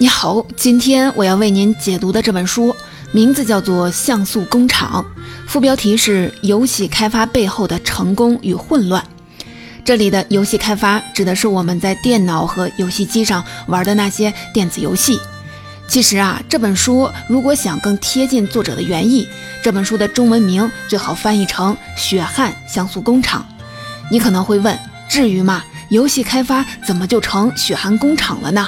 你好，今天我要为您解读的这本书名字叫做《像素工厂》，副标题是“游戏开发背后的成功与混乱”。这里的游戏开发指的是我们在电脑和游戏机上玩的那些电子游戏。其实啊，这本书如果想更贴近作者的原意，这本书的中文名最好翻译成《血汗像素工厂》。你可能会问，至于吗？游戏开发怎么就成血汗工厂了呢？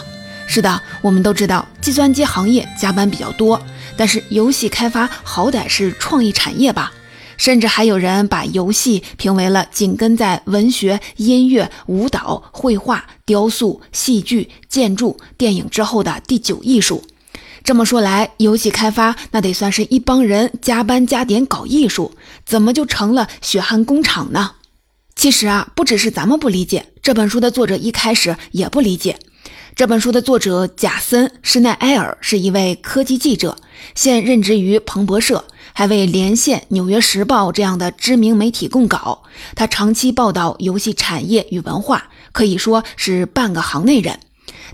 是的，我们都知道计算机行业加班比较多，但是游戏开发好歹是创意产业吧？甚至还有人把游戏评为了紧跟在文学、音乐、舞蹈、绘画、雕塑、戏剧、建筑、电影之后的第九艺术。这么说来，游戏开发那得算是一帮人加班加点搞艺术，怎么就成了血汗工厂呢？其实啊，不只是咱们不理解，这本书的作者一开始也不理解。这本书的作者贾森·施奈埃尔是一位科技记者，现任职于彭博社，还为《连线》《纽约时报》这样的知名媒体供稿。他长期报道游戏产业与文化，可以说是半个行内人。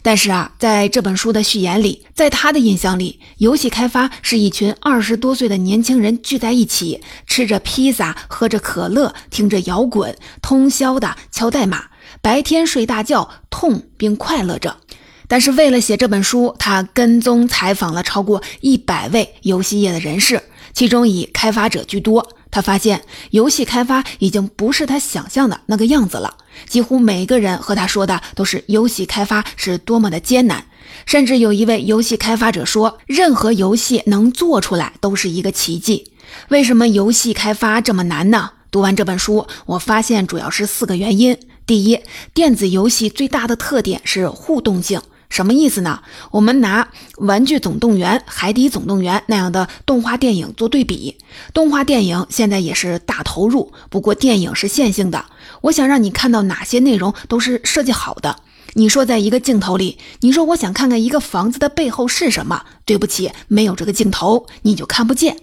但是啊，在这本书的序言里，在他的印象里，游戏开发是一群二十多岁的年轻人聚在一起，吃着披萨，喝着可乐，听着摇滚，通宵的敲代码。白天睡大觉，痛并快乐着。但是为了写这本书，他跟踪采访了超过一百位游戏业的人士，其中以开发者居多。他发现，游戏开发已经不是他想象的那个样子了。几乎每个人和他说的都是游戏开发是多么的艰难。甚至有一位游戏开发者说：“任何游戏能做出来都是一个奇迹。”为什么游戏开发这么难呢？读完这本书，我发现主要是四个原因。第一，电子游戏最大的特点是互动性，什么意思呢？我们拿《玩具总动员》《海底总动员》那样的动画电影做对比。动画电影现在也是大投入，不过电影是线性的。我想让你看到哪些内容都是设计好的。你说在一个镜头里，你说我想看看一个房子的背后是什么？对不起，没有这个镜头，你就看不见。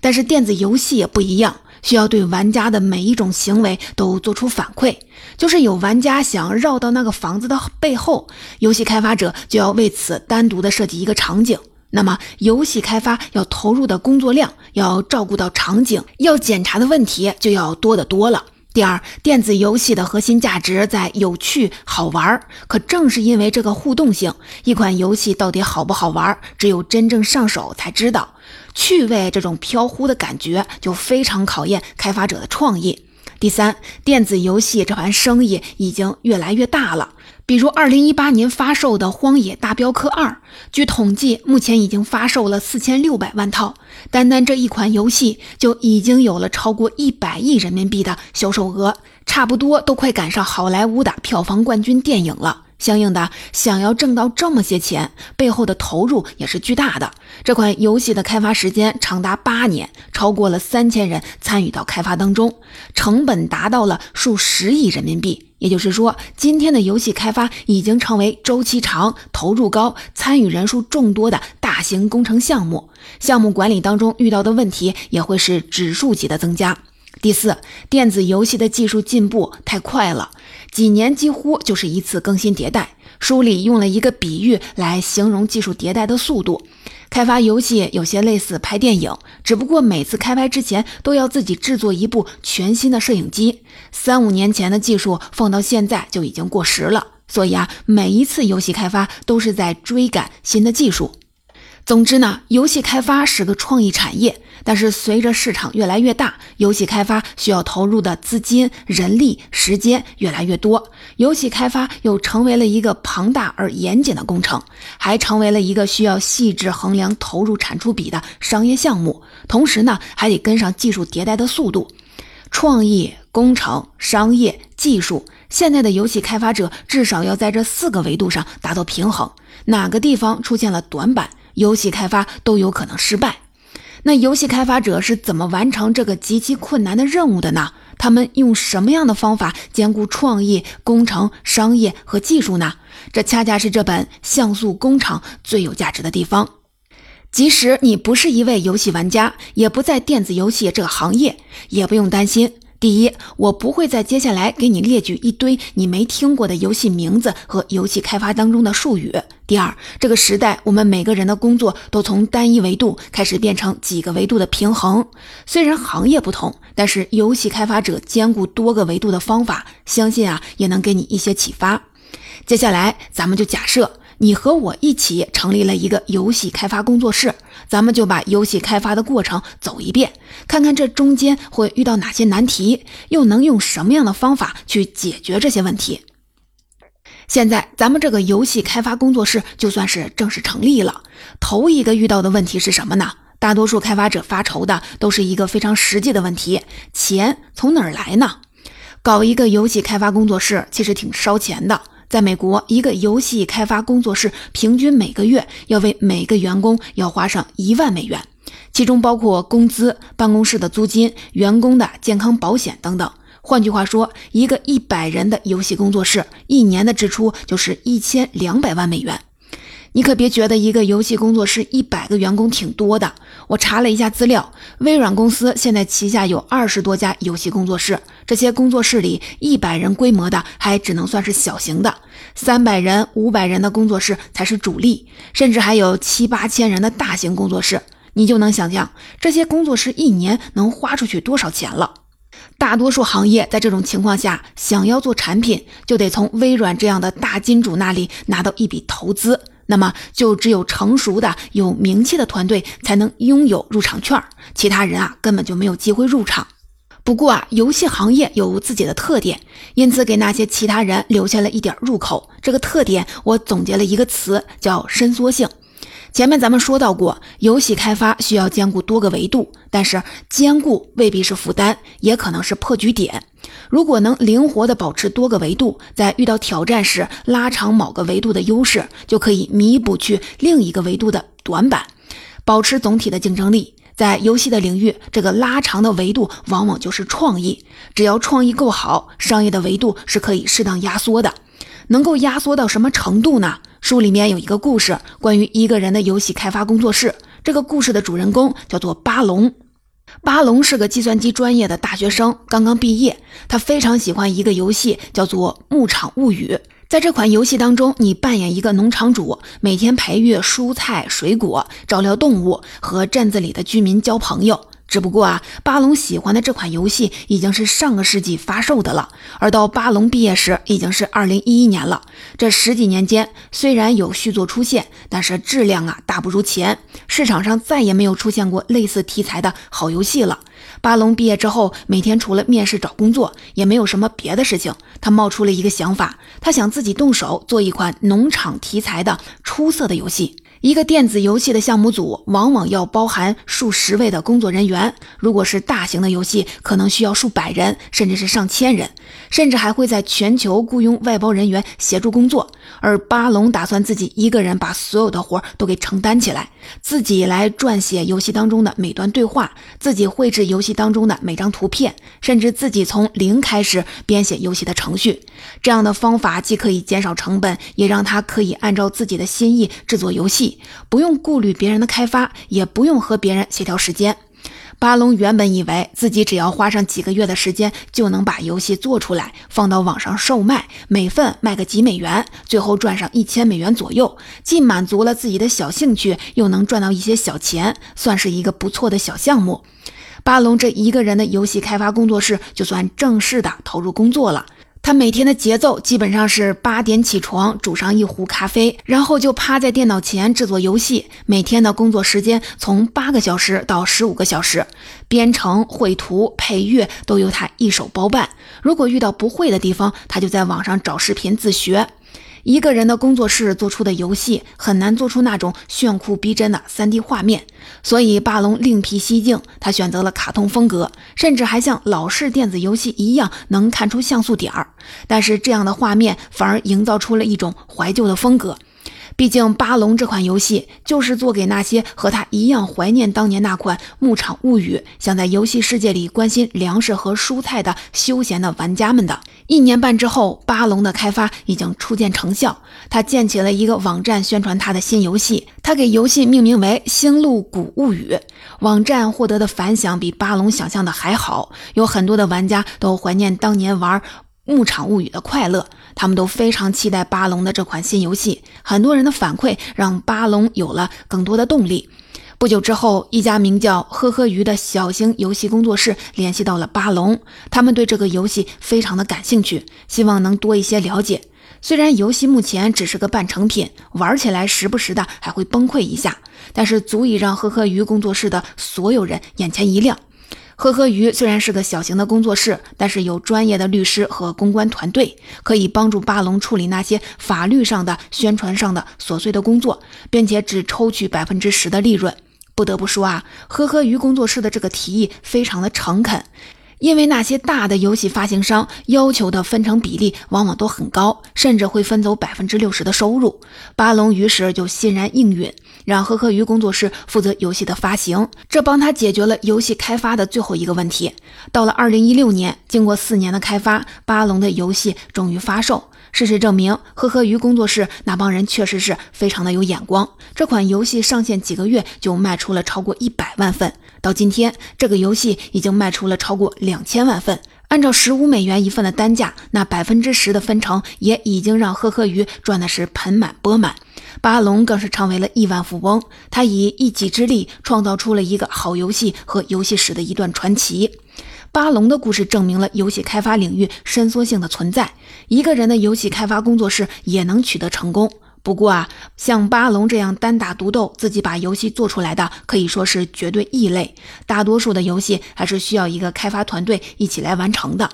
但是电子游戏也不一样。需要对玩家的每一种行为都做出反馈，就是有玩家想绕到那个房子的背后，游戏开发者就要为此单独的设计一个场景。那么，游戏开发要投入的工作量，要照顾到场景，要检查的问题就要多得多了。第二，电子游戏的核心价值在有趣好玩儿，可正是因为这个互动性，一款游戏到底好不好玩，只有真正上手才知道。趣味这种飘忽的感觉，就非常考验开发者的创意。第三，电子游戏这盘生意已经越来越大了。比如，二零一八年发售的《荒野大镖客二》，据统计，目前已经发售了四千六百万套。单单这一款游戏，就已经有了超过一百亿人民币的销售额，差不多都快赶上好莱坞的票房冠军电影了。相应的，想要挣到这么些钱，背后的投入也是巨大的。这款游戏的开发时间长达八年，超过了三千人参与到开发当中，成本达到了数十亿人民币。也就是说，今天的游戏开发已经成为周期长、投入高、参与人数众多的大型工程项目。项目管理当中遇到的问题也会是指数级的增加。第四，电子游戏的技术进步太快了。几年几乎就是一次更新迭代。书里用了一个比喻来形容技术迭代的速度。开发游戏有些类似拍电影，只不过每次开拍之前都要自己制作一部全新的摄影机。三五年前的技术放到现在就已经过时了。所以啊，每一次游戏开发都是在追赶新的技术。总之呢，游戏开发是个创意产业，但是随着市场越来越大，游戏开发需要投入的资金、人力、时间越来越多，游戏开发又成为了一个庞大而严谨的工程，还成为了一个需要细致衡量投入产出比的商业项目。同时呢，还得跟上技术迭代的速度，创意、工程、商业、技术，现在的游戏开发者至少要在这四个维度上达到平衡，哪个地方出现了短板？游戏开发都有可能失败，那游戏开发者是怎么完成这个极其困难的任务的呢？他们用什么样的方法兼顾创意、工程、商业和技术呢？这恰恰是这本《像素工厂》最有价值的地方。即使你不是一位游戏玩家，也不在电子游戏这个行业，也不用担心。第一，我不会在接下来给你列举一堆你没听过的游戏名字和游戏开发当中的术语。第二，这个时代我们每个人的工作都从单一维度开始变成几个维度的平衡。虽然行业不同，但是游戏开发者兼顾多个维度的方法，相信啊也能给你一些启发。接下来，咱们就假设。你和我一起成立了一个游戏开发工作室，咱们就把游戏开发的过程走一遍，看看这中间会遇到哪些难题，又能用什么样的方法去解决这些问题。现在咱们这个游戏开发工作室就算是正式成立了。头一个遇到的问题是什么呢？大多数开发者发愁的都是一个非常实际的问题：钱从哪儿来呢？搞一个游戏开发工作室其实挺烧钱的。在美国，一个游戏开发工作室平均每个月要为每个员工要花上一万美元，其中包括工资、办公室的租金、员工的健康保险等等。换句话说，一个一百人的游戏工作室一年的支出就是一千两百万美元。你可别觉得一个游戏工作室一百个员工挺多的。我查了一下资料，微软公司现在旗下有二十多家游戏工作室，这些工作室里一百人规模的还只能算是小型的，三百人、五百人的工作室才是主力，甚至还有七八千人的大型工作室。你就能想象这些工作室一年能花出去多少钱了。大多数行业在这种情况下，想要做产品，就得从微软这样的大金主那里拿到一笔投资。那么，就只有成熟的、有名气的团队才能拥有入场券，其他人啊根本就没有机会入场。不过啊，游戏行业有自己的特点，因此给那些其他人留下了一点入口。这个特点，我总结了一个词，叫伸缩性。前面咱们说到过，游戏开发需要兼顾多个维度，但是兼顾未必是负担，也可能是破局点。如果能灵活地保持多个维度，在遇到挑战时拉长某个维度的优势，就可以弥补去另一个维度的短板，保持总体的竞争力。在游戏的领域，这个拉长的维度往往就是创意。只要创意够好，商业的维度是可以适当压缩的。能够压缩到什么程度呢？书里面有一个故事，关于一个人的游戏开发工作室。这个故事的主人公叫做巴龙。巴龙是个计算机专业的大学生，刚刚毕业。他非常喜欢一个游戏，叫做《牧场物语》。在这款游戏当中，你扮演一个农场主，每天培育蔬菜、水果，照料动物，和镇子里的居民交朋友。只不过啊，巴龙喜欢的这款游戏已经是上个世纪发售的了，而到巴龙毕业时已经是二零一一年了。这十几年间，虽然有续作出现，但是质量啊大不如前，市场上再也没有出现过类似题材的好游戏了。巴龙毕业之后，每天除了面试找工作，也没有什么别的事情。他冒出了一个想法，他想自己动手做一款农场题材的出色的游戏。一个电子游戏的项目组往往要包含数十位的工作人员，如果是大型的游戏，可能需要数百人，甚至是上千人，甚至还会在全球雇佣外包人员协助工作。而巴龙打算自己一个人把所有的活都给承担起来，自己来撰写游戏当中的每段对话，自己绘制游戏当中的每张图片，甚至自己从零开始编写游戏的程序。这样的方法既可以减少成本，也让他可以按照自己的心意制作游戏。不用顾虑别人的开发，也不用和别人协调时间。巴龙原本以为自己只要花上几个月的时间，就能把游戏做出来，放到网上售卖，每份卖个几美元，最后赚上一千美元左右，既满足了自己的小兴趣，又能赚到一些小钱，算是一个不错的小项目。巴龙这一个人的游戏开发工作室，就算正式的投入工作了。他每天的节奏基本上是八点起床，煮上一壶咖啡，然后就趴在电脑前制作游戏。每天的工作时间从八个小时到十五个小时，编程、绘图、配乐都由他一手包办。如果遇到不会的地方，他就在网上找视频自学。一个人的工作室做出的游戏很难做出那种炫酷逼真的 3D 画面，所以霸龙另辟蹊径，他选择了卡通风格，甚至还像老式电子游戏一样能看出像素点儿。但是这样的画面反而营造出了一种怀旧的风格。毕竟《巴龙》这款游戏就是做给那些和他一样怀念当年那款《牧场物语》，想在游戏世界里关心粮食和蔬菜的休闲的玩家们的。一年半之后，《巴龙》的开发已经初见成效，他建起了一个网站宣传他的新游戏，他给游戏命名为《星露谷物语》。网站获得的反响比《巴龙》想象的还好，有很多的玩家都怀念当年玩。牧场物语的快乐，他们都非常期待巴龙的这款新游戏。很多人的反馈让巴龙有了更多的动力。不久之后，一家名叫“呵呵鱼”的小型游戏工作室联系到了巴龙，他们对这个游戏非常的感兴趣，希望能多一些了解。虽然游戏目前只是个半成品，玩起来时不时的还会崩溃一下，但是足以让呵呵鱼工作室的所有人眼前一亮。呵呵鱼虽然是个小型的工作室，但是有专业的律师和公关团队，可以帮助巴龙处理那些法律上的、宣传上的琐碎的工作，并且只抽取百分之十的利润。不得不说啊，呵呵鱼工作室的这个提议非常的诚恳。因为那些大的游戏发行商要求的分成比例往往都很高，甚至会分走百分之六十的收入。巴龙于是就欣然应允，让呵呵鱼工作室负责游戏的发行，这帮他解决了游戏开发的最后一个问题。到了二零一六年，经过四年的开发，巴龙的游戏终于发售。事实证明，呵呵鱼工作室那帮人确实是非常的有眼光。这款游戏上线几个月就卖出了超过一百万份。到今天，这个游戏已经卖出了超过两千万份。按照十五美元一份的单价，那百分之十的分成也已经让呵呵鱼赚的是盆满钵满。巴龙更是成为了亿万富翁。他以一己之力创造出了一个好游戏和游戏史的一段传奇。巴龙的故事证明了游戏开发领域伸缩性的存在，一个人的游戏开发工作室也能取得成功。不过啊，像巴龙这样单打独斗、自己把游戏做出来的，可以说是绝对异类。大多数的游戏还是需要一个开发团队一起来完成的。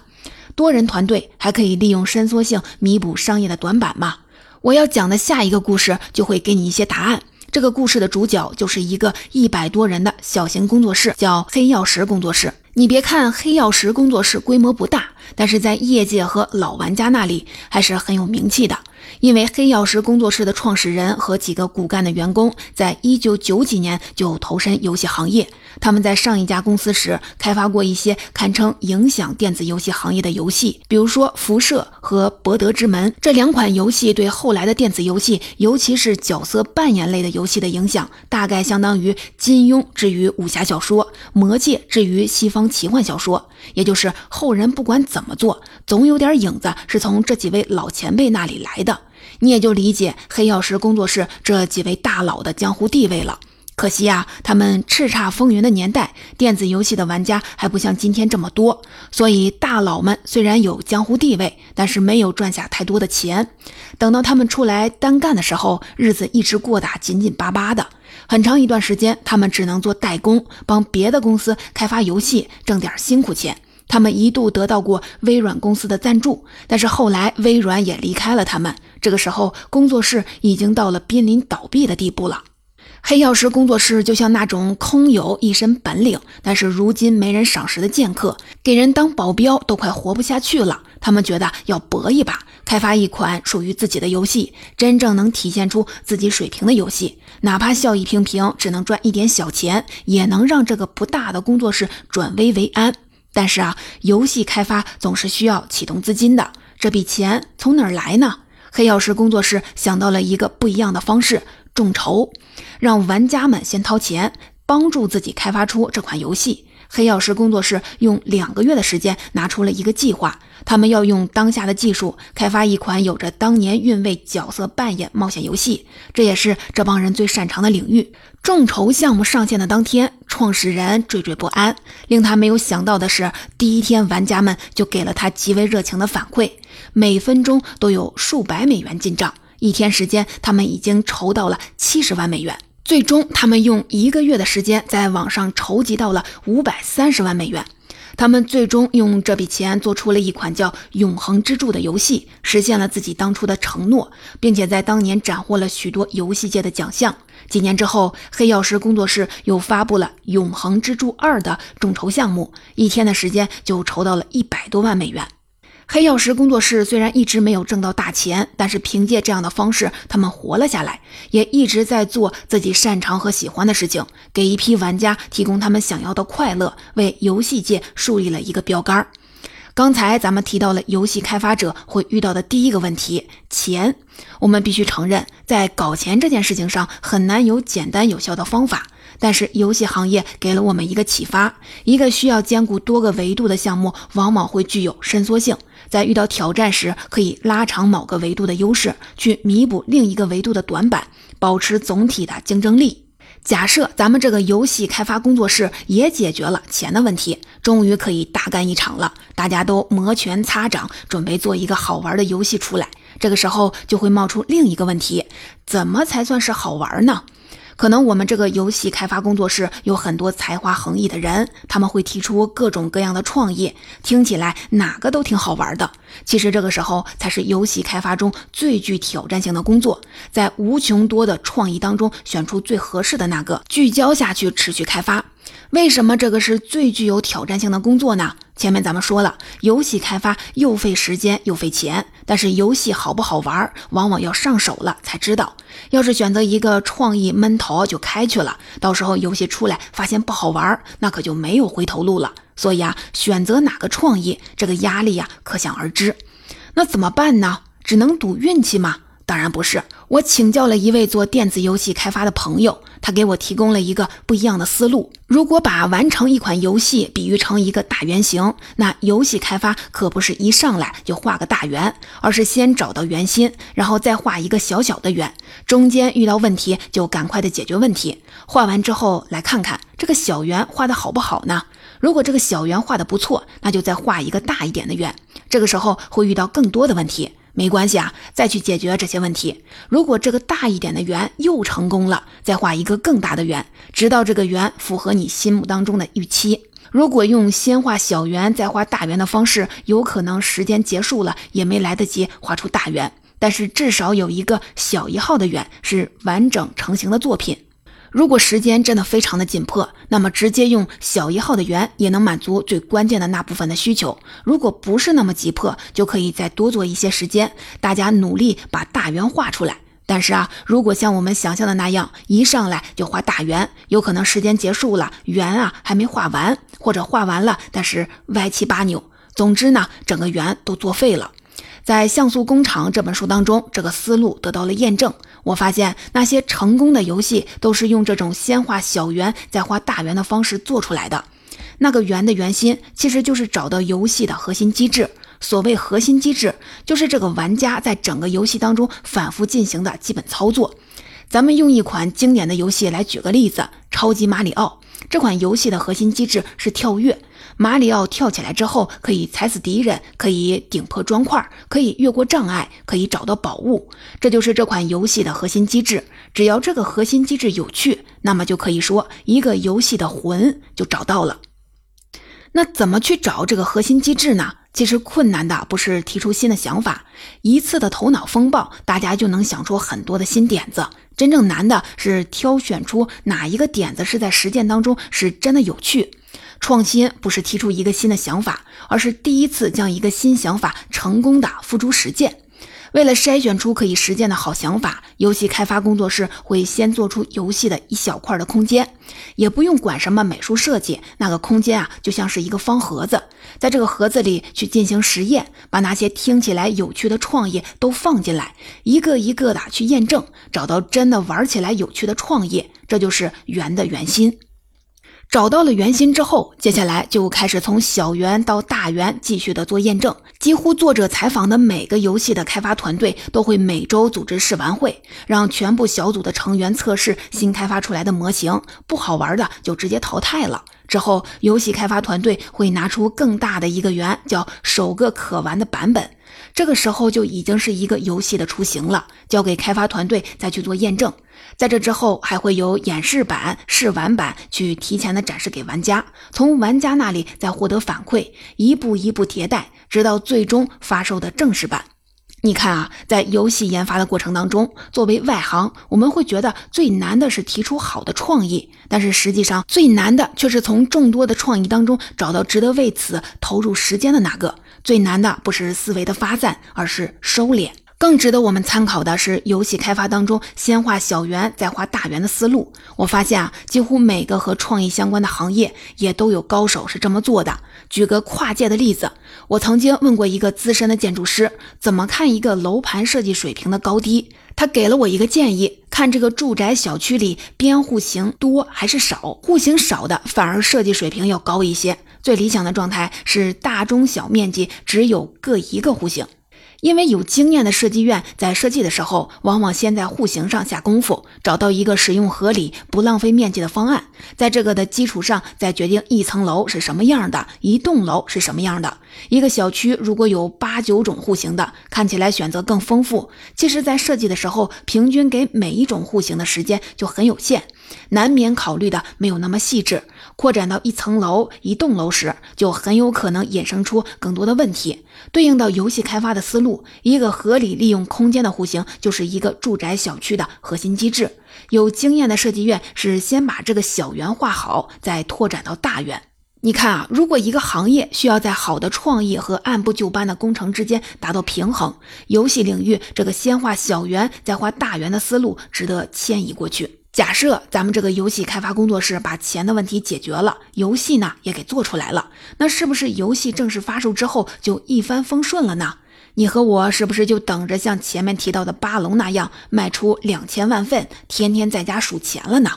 多人团队还可以利用伸缩性弥补商业的短板嘛？我要讲的下一个故事就会给你一些答案。这个故事的主角就是一个一百多人的小型工作室，叫黑曜石工作室。你别看黑曜石工作室规模不大，但是在业界和老玩家那里还是很有名气的。因为黑曜石工作室的创始人和几个骨干的员工，在一九九几年就投身游戏行业。他们在上一家公司时开发过一些堪称影响电子游戏行业的游戏，比如说《辐射》和《博德之门》这两款游戏，对后来的电子游戏，尤其是角色扮演类的游戏的影响，大概相当于金庸之于武侠小说，魔戒之于西方奇幻小说。也就是后人不管怎么做，总有点影子是从这几位老前辈那里来的。你也就理解黑曜石工作室这几位大佬的江湖地位了。可惜呀，他们叱咤风云的年代，电子游戏的玩家还不像今天这么多，所以大佬们虽然有江湖地位，但是没有赚下太多的钱。等到他们出来单干的时候，日子一直过得紧紧巴巴的。很长一段时间，他们只能做代工，帮别的公司开发游戏，挣点辛苦钱。他们一度得到过微软公司的赞助，但是后来微软也离开了他们。这个时候，工作室已经到了濒临倒闭的地步了。黑曜石工作室就像那种空有一身本领，但是如今没人赏识的剑客，给人当保镖都快活不下去了。他们觉得要搏一把，开发一款属于自己的游戏，真正能体现出自己水平的游戏，哪怕效益平平，只能赚一点小钱，也能让这个不大的工作室转危为安。但是啊，游戏开发总是需要启动资金的，这笔钱从哪儿来呢？黑曜石工作室想到了一个不一样的方式。众筹，让玩家们先掏钱，帮助自己开发出这款游戏。黑曜石工作室用两个月的时间拿出了一个计划，他们要用当下的技术开发一款有着当年韵味角色扮演冒险游戏，这也是这帮人最擅长的领域。众筹项目上线的当天，创始人惴惴不安。令他没有想到的是，第一天玩家们就给了他极为热情的反馈，每分钟都有数百美元进账。一天时间，他们已经筹到了七十万美元。最终，他们用一个月的时间，在网上筹集到了五百三十万美元。他们最终用这笔钱做出了一款叫《永恒之柱》的游戏，实现了自己当初的承诺，并且在当年斩获了许多游戏界的奖项。几年之后，黑曜石工作室又发布了《永恒之柱二》的众筹项目，一天的时间就筹到了一百多万美元。黑曜石工作室虽然一直没有挣到大钱，但是凭借这样的方式，他们活了下来，也一直在做自己擅长和喜欢的事情，给一批玩家提供他们想要的快乐，为游戏界树立了一个标杆。刚才咱们提到了游戏开发者会遇到的第一个问题——钱。我们必须承认，在搞钱这件事情上，很难有简单有效的方法。但是游戏行业给了我们一个启发：一个需要兼顾多个维度的项目，往往会具有伸缩性，在遇到挑战时，可以拉长某个维度的优势，去弥补另一个维度的短板，保持总体的竞争力。假设咱们这个游戏开发工作室也解决了钱的问题，终于可以大干一场了。大家都摩拳擦掌，准备做一个好玩的游戏出来。这个时候就会冒出另一个问题：怎么才算是好玩呢？可能我们这个游戏开发工作室有很多才华横溢的人，他们会提出各种各样的创意，听起来哪个都挺好玩的。其实这个时候才是游戏开发中最具挑战性的工作，在无穷多的创意当中选出最合适的那个，聚焦下去持续开发。为什么这个是最具有挑战性的工作呢？前面咱们说了，游戏开发又费时间又费钱，但是游戏好不好玩，往往要上手了才知道。要是选择一个创意闷头就开去了，到时候游戏出来发现不好玩，那可就没有回头路了。所以啊，选择哪个创意，这个压力呀可想而知。那怎么办呢？只能赌运气吗？当然不是，我请教了一位做电子游戏开发的朋友，他给我提供了一个不一样的思路。如果把完成一款游戏比喻成一个大圆形，那游戏开发可不是一上来就画个大圆，而是先找到圆心，然后再画一个小小的圆，中间遇到问题就赶快的解决问题。画完之后来看看这个小圆画的好不好呢？如果这个小圆画的不错，那就再画一个大一点的圆。这个时候会遇到更多的问题。没关系啊，再去解决这些问题。如果这个大一点的圆又成功了，再画一个更大的圆，直到这个圆符合你心目当中的预期。如果用先画小圆再画大圆的方式，有可能时间结束了也没来得及画出大圆，但是至少有一个小一号的圆是完整成型的作品。如果时间真的非常的紧迫，那么直接用小一号的圆也能满足最关键的那部分的需求。如果不是那么急迫，就可以再多做一些时间，大家努力把大圆画出来。但是啊，如果像我们想象的那样，一上来就画大圆，有可能时间结束了，圆啊还没画完，或者画完了，但是歪七八扭。总之呢，整个圆都作废了。在《像素工厂》这本书当中，这个思路得到了验证。我发现那些成功的游戏都是用这种先画小圆再画大圆的方式做出来的。那个圆的圆心其实就是找到游戏的核心机制。所谓核心机制，就是这个玩家在整个游戏当中反复进行的基本操作。咱们用一款经典的游戏来举个例子，《超级马里奥》这款游戏的核心机制是跳跃。马里奥跳起来之后，可以踩死敌人，可以顶破砖块，可以越过障碍，可以找到宝物。这就是这款游戏的核心机制。只要这个核心机制有趣，那么就可以说一个游戏的魂就找到了。那怎么去找这个核心机制呢？其实困难的不是提出新的想法，一次的头脑风暴，大家就能想出很多的新点子。真正难的是挑选出哪一个点子是在实践当中是真的有趣。创新不是提出一个新的想法，而是第一次将一个新想法成功的付诸实践。为了筛选出可以实践的好想法，游戏开发工作室会先做出游戏的一小块的空间，也不用管什么美术设计，那个空间啊就像是一个方盒子，在这个盒子里去进行实验，把那些听起来有趣的创意都放进来，一个一个的去验证，找到真的玩起来有趣的创意，这就是圆的圆心。找到了圆心之后，接下来就开始从小圆到大圆继续的做验证。几乎作者采访的每个游戏的开发团队都会每周组织试玩会，让全部小组的成员测试新开发出来的模型，不好玩的就直接淘汰了。之后，游戏开发团队会拿出更大的一个圆，叫首个可玩的版本。这个时候就已经是一个游戏的雏形了，交给开发团队再去做验证。在这之后，还会有演示版、试玩版去提前的展示给玩家，从玩家那里再获得反馈，一步一步迭代，直到最终发售的正式版。你看啊，在游戏研发的过程当中，作为外行，我们会觉得最难的是提出好的创意，但是实际上最难的却是从众多的创意当中找到值得为此投入时间的那个。最难的不是思维的发散，而是收敛。更值得我们参考的是游戏开发当中先画小圆再画大圆的思路。我发现啊，几乎每个和创意相关的行业也都有高手是这么做的。举个跨界的例子，我曾经问过一个资深的建筑师，怎么看一个楼盘设计水平的高低？他给了我一个建议：看这个住宅小区里边户型多还是少，户型少的反而设计水平要高一些。最理想的状态是大中小面积只有各一个户型。因为有经验的设计院在设计的时候，往往先在户型上下功夫，找到一个使用合理、不浪费面积的方案，在这个的基础上再决定一层楼是什么样的，一栋楼是什么样的。一个小区如果有八九种户型的，看起来选择更丰富，其实，在设计的时候，平均给每一种户型的时间就很有限。难免考虑的没有那么细致，扩展到一层楼、一栋楼时，就很有可能衍生出更多的问题。对应到游戏开发的思路，一个合理利用空间的户型，就是一个住宅小区的核心机制。有经验的设计院是先把这个小圆画好，再拓展到大圆。你看啊，如果一个行业需要在好的创意和按部就班的工程之间达到平衡，游戏领域这个先画小圆再画大圆的思路值得迁移过去。假设咱们这个游戏开发工作室把钱的问题解决了，游戏呢也给做出来了，那是不是游戏正式发售之后就一帆风顺了呢？你和我是不是就等着像前面提到的巴龙那样卖出两千万份，天天在家数钱了呢？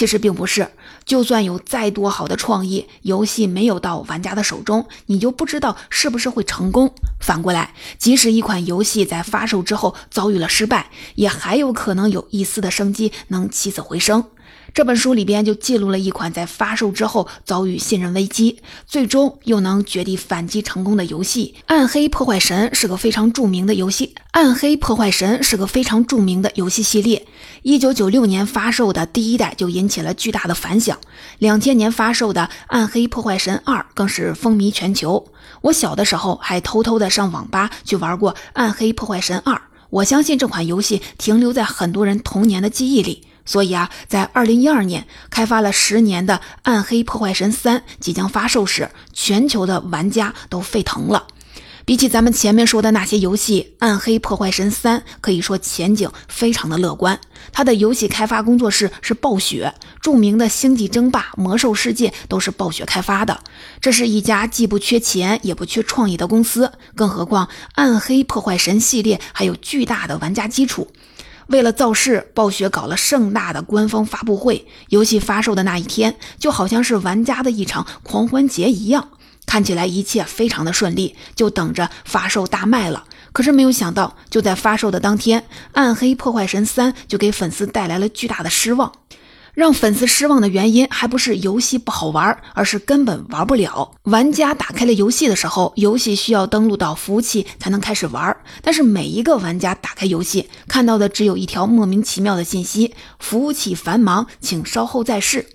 其实并不是，就算有再多好的创意，游戏没有到玩家的手中，你就不知道是不是会成功。反过来，即使一款游戏在发售之后遭遇了失败，也还有可能有一丝的生机能起死回生。这本书里边就记录了一款在发售之后遭遇信任危机，最终又能绝地反击成功的游戏《暗黑破坏神》是个非常著名的游戏，《暗黑破坏神》是个非常著名的游戏系列。一九九六年发售的第一代就引起了巨大的反响，两千年发售的《暗黑破坏神二》更是风靡全球。我小的时候还偷偷的上网吧去玩过《暗黑破坏神二》，我相信这款游戏停留在很多人童年的记忆里。所以啊，在二零一二年开发了十年的《暗黑破坏神三》即将发售时，全球的玩家都沸腾了。比起咱们前面说的那些游戏，《暗黑破坏神三》可以说前景非常的乐观。它的游戏开发工作室是暴雪，著名的《星际争霸》《魔兽世界》都是暴雪开发的。这是一家既不缺钱也不缺创意的公司。更何况，《暗黑破坏神》系列还有巨大的玩家基础。为了造势，暴雪搞了盛大的官方发布会。游戏发售的那一天，就好像是玩家的一场狂欢节一样，看起来一切非常的顺利，就等着发售大卖了。可是没有想到，就在发售的当天，《暗黑破坏神三》就给粉丝带来了巨大的失望。让粉丝失望的原因，还不是游戏不好玩，而是根本玩不了。玩家打开了游戏的时候，游戏需要登录到服务器才能开始玩，但是每一个玩家打开游戏看到的只有一条莫名其妙的信息：服务器繁忙，请稍后再试。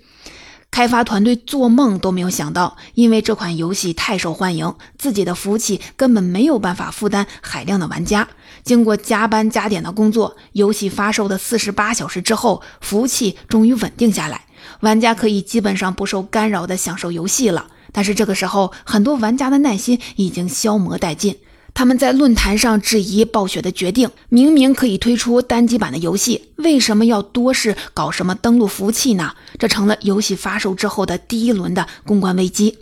开发团队做梦都没有想到，因为这款游戏太受欢迎，自己的服务器根本没有办法负担海量的玩家。经过加班加点的工作，游戏发售的四十八小时之后，服务器终于稳定下来，玩家可以基本上不受干扰地享受游戏了。但是这个时候，很多玩家的耐心已经消磨殆尽。他们在论坛上质疑暴雪的决定：明明可以推出单机版的游戏，为什么要多事搞什么登录服务器呢？这成了游戏发售之后的第一轮的公关危机。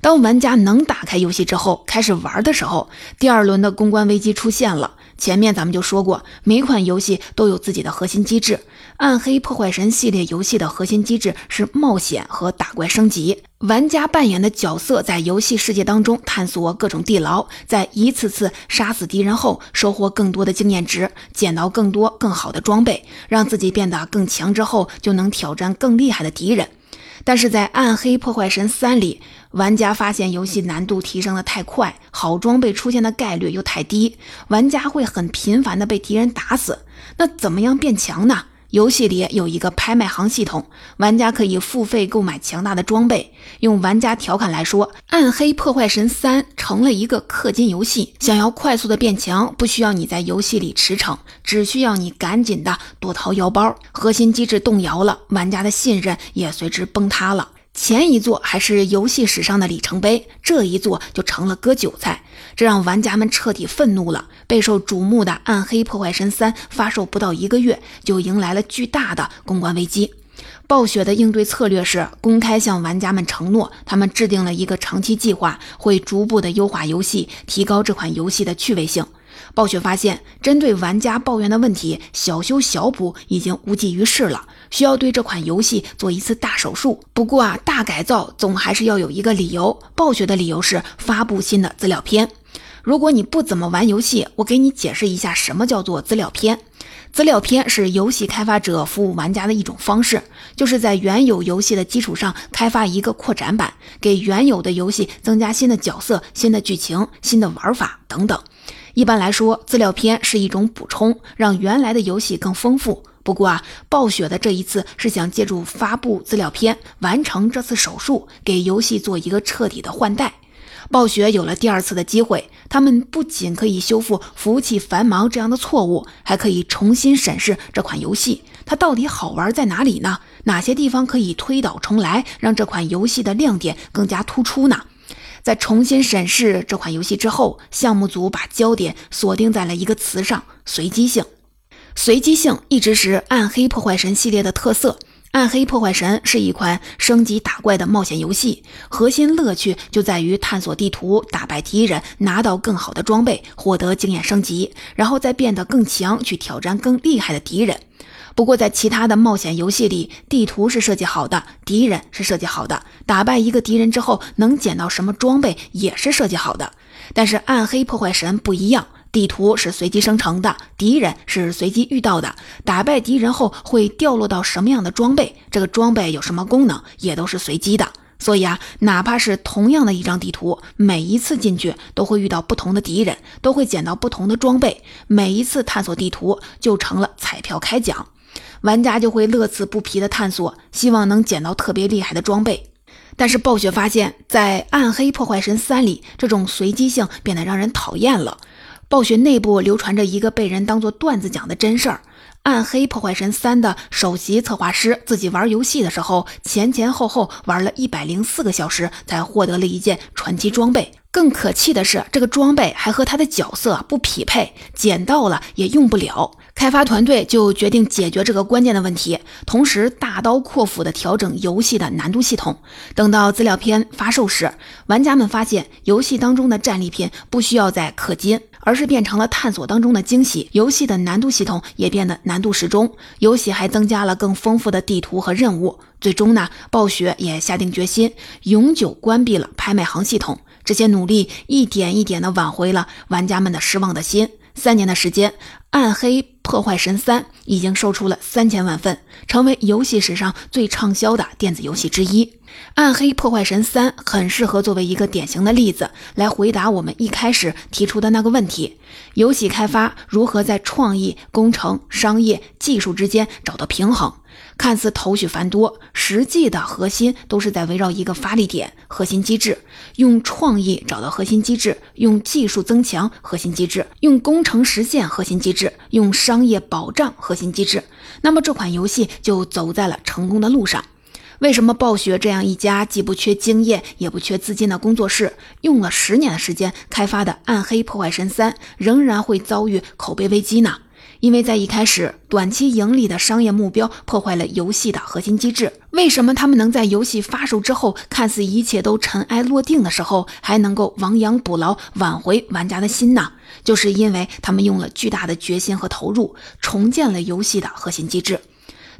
当玩家能打开游戏之后开始玩的时候，第二轮的公关危机出现了。前面咱们就说过，每款游戏都有自己的核心机制，《暗黑破坏神》系列游戏的核心机制是冒险和打怪升级。玩家扮演的角色在游戏世界当中探索各种地牢，在一次次杀死敌人后，收获更多的经验值，捡到更多更好的装备，让自己变得更强之后，就能挑战更厉害的敌人。但是在《暗黑破坏神三》里，玩家发现游戏难度提升的太快，好装备出现的概率又太低，玩家会很频繁的被敌人打死。那怎么样变强呢？游戏里有一个拍卖行系统，玩家可以付费购买强大的装备。用玩家调侃来说，《暗黑破坏神三》成了一个氪金游戏。想要快速的变强，不需要你在游戏里驰骋，只需要你赶紧的多掏腰包。核心机制动摇了，玩家的信任也随之崩塌了。前一座还是游戏史上的里程碑，这一座就成了割韭菜，这让玩家们彻底愤怒了。备受瞩目的《暗黑破坏神三》发售不到一个月，就迎来了巨大的公关危机。暴雪的应对策略是公开向玩家们承诺，他们制定了一个长期计划，会逐步的优化游戏，提高这款游戏的趣味性。暴雪发现，针对玩家抱怨的问题，小修小补已经无济于事了。需要对这款游戏做一次大手术。不过啊，大改造总还是要有一个理由。暴雪的理由是发布新的资料片。如果你不怎么玩游戏，我给你解释一下什么叫做资料片。资料片是游戏开发者服务玩家的一种方式，就是在原有游戏的基础上开发一个扩展版，给原有的游戏增加新的角色、新的剧情、新的玩法等等。一般来说，资料片是一种补充，让原来的游戏更丰富。不过啊，暴雪的这一次是想借助发布资料片完成这次手术，给游戏做一个彻底的换代。暴雪有了第二次的机会，他们不仅可以修复服务器繁忙这样的错误，还可以重新审视这款游戏，它到底好玩在哪里呢？哪些地方可以推倒重来，让这款游戏的亮点更加突出呢？在重新审视这款游戏之后，项目组把焦点锁定在了一个词上：随机性。随机性一直是《暗黑破坏神》系列的特色。《暗黑破坏神》是一款升级打怪的冒险游戏，核心乐趣就在于探索地图、打败敌人、拿到更好的装备、获得经验升级，然后再变得更强，去挑战更厉害的敌人。不过，在其他的冒险游戏里，地图是设计好的，敌人是设计好的，打败一个敌人之后能捡到什么装备也是设计好的。但是《暗黑破坏神》不一样。地图是随机生成的，敌人是随机遇到的，打败敌人后会掉落到什么样的装备，这个装备有什么功能，也都是随机的。所以啊，哪怕是同样的一张地图，每一次进去都会遇到不同的敌人，都会捡到不同的装备，每一次探索地图就成了彩票开奖，玩家就会乐此不疲的探索，希望能捡到特别厉害的装备。但是暴雪发现，在《暗黑破坏神三》里，这种随机性变得让人讨厌了。暴雪内部流传着一个被人当做段子讲的真事儿：《暗黑破坏神三》的首席策划师自己玩游戏的时候，前前后后玩了一百零四个小时，才获得了一件传奇装备。更可气的是，这个装备还和他的角色不匹配，捡到了也用不了。开发团队就决定解决这个关键的问题，同时大刀阔斧地调整游戏的难度系统。等到资料片发售时，玩家们发现游戏当中的战利品不需要再氪金。而是变成了探索当中的惊喜，游戏的难度系统也变得难度适中，游戏还增加了更丰富的地图和任务。最终呢，暴雪也下定决心永久关闭了拍卖行系统。这些努力一点一点地挽回了玩家们的失望的心。三年的时间，《暗黑破坏神三》已经售出了三千万份，成为游戏史上最畅销的电子游戏之一。《暗黑破坏神三》很适合作为一个典型的例子，来回答我们一开始提出的那个问题：游戏开发如何在创意、工程、商业、技术之间找到平衡？看似头绪繁多，实际的核心都是在围绕一个发力点——核心机制。用创意找到核心机制，用技术增强核心机制，用工程实现核心机制，用商业保障核心机制。那么这款游戏就走在了成功的路上。为什么暴雪这样一家既不缺经验也不缺资金的工作室，用了十年的时间开发的《暗黑破坏神三》仍然会遭遇口碑危机呢？因为在一开始，短期盈利的商业目标破坏了游戏的核心机制。为什么他们能在游戏发售之后，看似一切都尘埃落定的时候，还能够亡羊补牢，挽回玩家的心呢？就是因为他们用了巨大的决心和投入，重建了游戏的核心机制。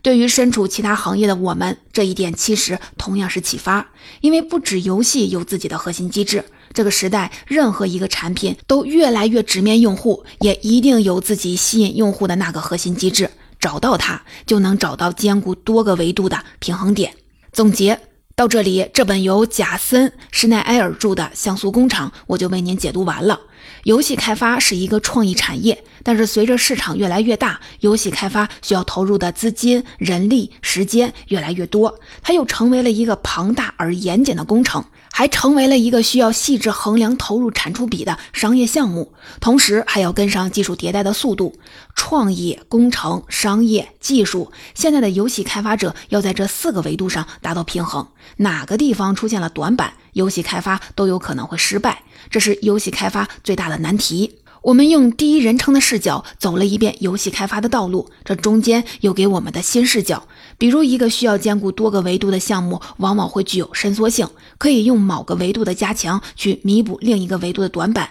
对于身处其他行业的我们，这一点其实同样是启发。因为不止游戏有自己的核心机制。这个时代，任何一个产品都越来越直面用户，也一定有自己吸引用户的那个核心机制。找到它，就能找到兼顾多个维度的平衡点。总结：到这里，这本由贾森·施耐埃尔著的《像素工厂》我就为您解读完了。游戏开发是一个创意产业，但是随着市场越来越大，游戏开发需要投入的资金、人力、时间越来越多，它又成为了一个庞大而严谨的工程。还成为了一个需要细致衡量投入产出比的商业项目，同时还要跟上技术迭代的速度。创意、工程、商业、技术，现在的游戏开发者要在这四个维度上达到平衡，哪个地方出现了短板，游戏开发都有可能会失败，这是游戏开发最大的难题。我们用第一人称的视角走了一遍游戏开发的道路，这中间又给我们的新视角。比如，一个需要兼顾多个维度的项目，往往会具有伸缩性，可以用某个维度的加强去弥补另一个维度的短板。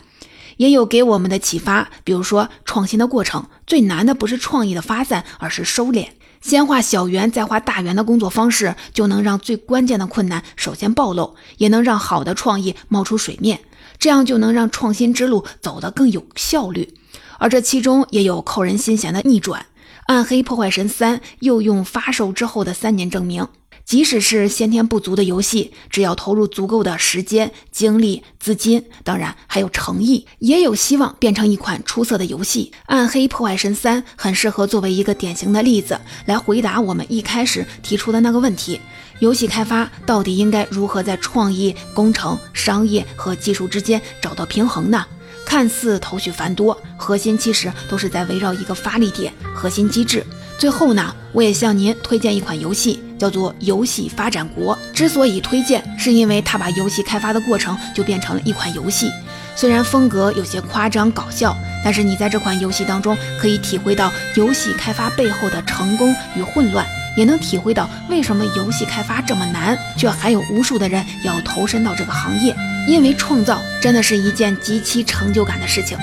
也有给我们的启发，比如说创新的过程最难的不是创意的发散，而是收敛。先画小圆再画大圆的工作方式，就能让最关键的困难首先暴露，也能让好的创意冒出水面。这样就能让创新之路走得更有效率，而这其中也有扣人心弦的逆转。《暗黑破坏神三》又用发售之后的三年证明，即使是先天不足的游戏，只要投入足够的时间、精力、资金，当然还有诚意，也有希望变成一款出色的游戏。《暗黑破坏神三》很适合作为一个典型的例子，来回答我们一开始提出的那个问题。游戏开发到底应该如何在创意、工程、商业和技术之间找到平衡呢？看似头绪繁多，核心其实都是在围绕一个发力点、核心机制。最后呢，我也向您推荐一款游戏，叫做《游戏发展国》。之所以推荐，是因为它把游戏开发的过程就变成了一款游戏。虽然风格有些夸张搞笑，但是你在这款游戏当中可以体会到游戏开发背后的成功与混乱。也能体会到为什么游戏开发这么难，却还有无数的人要投身到这个行业。因为创造真的是一件极其成就感的事情。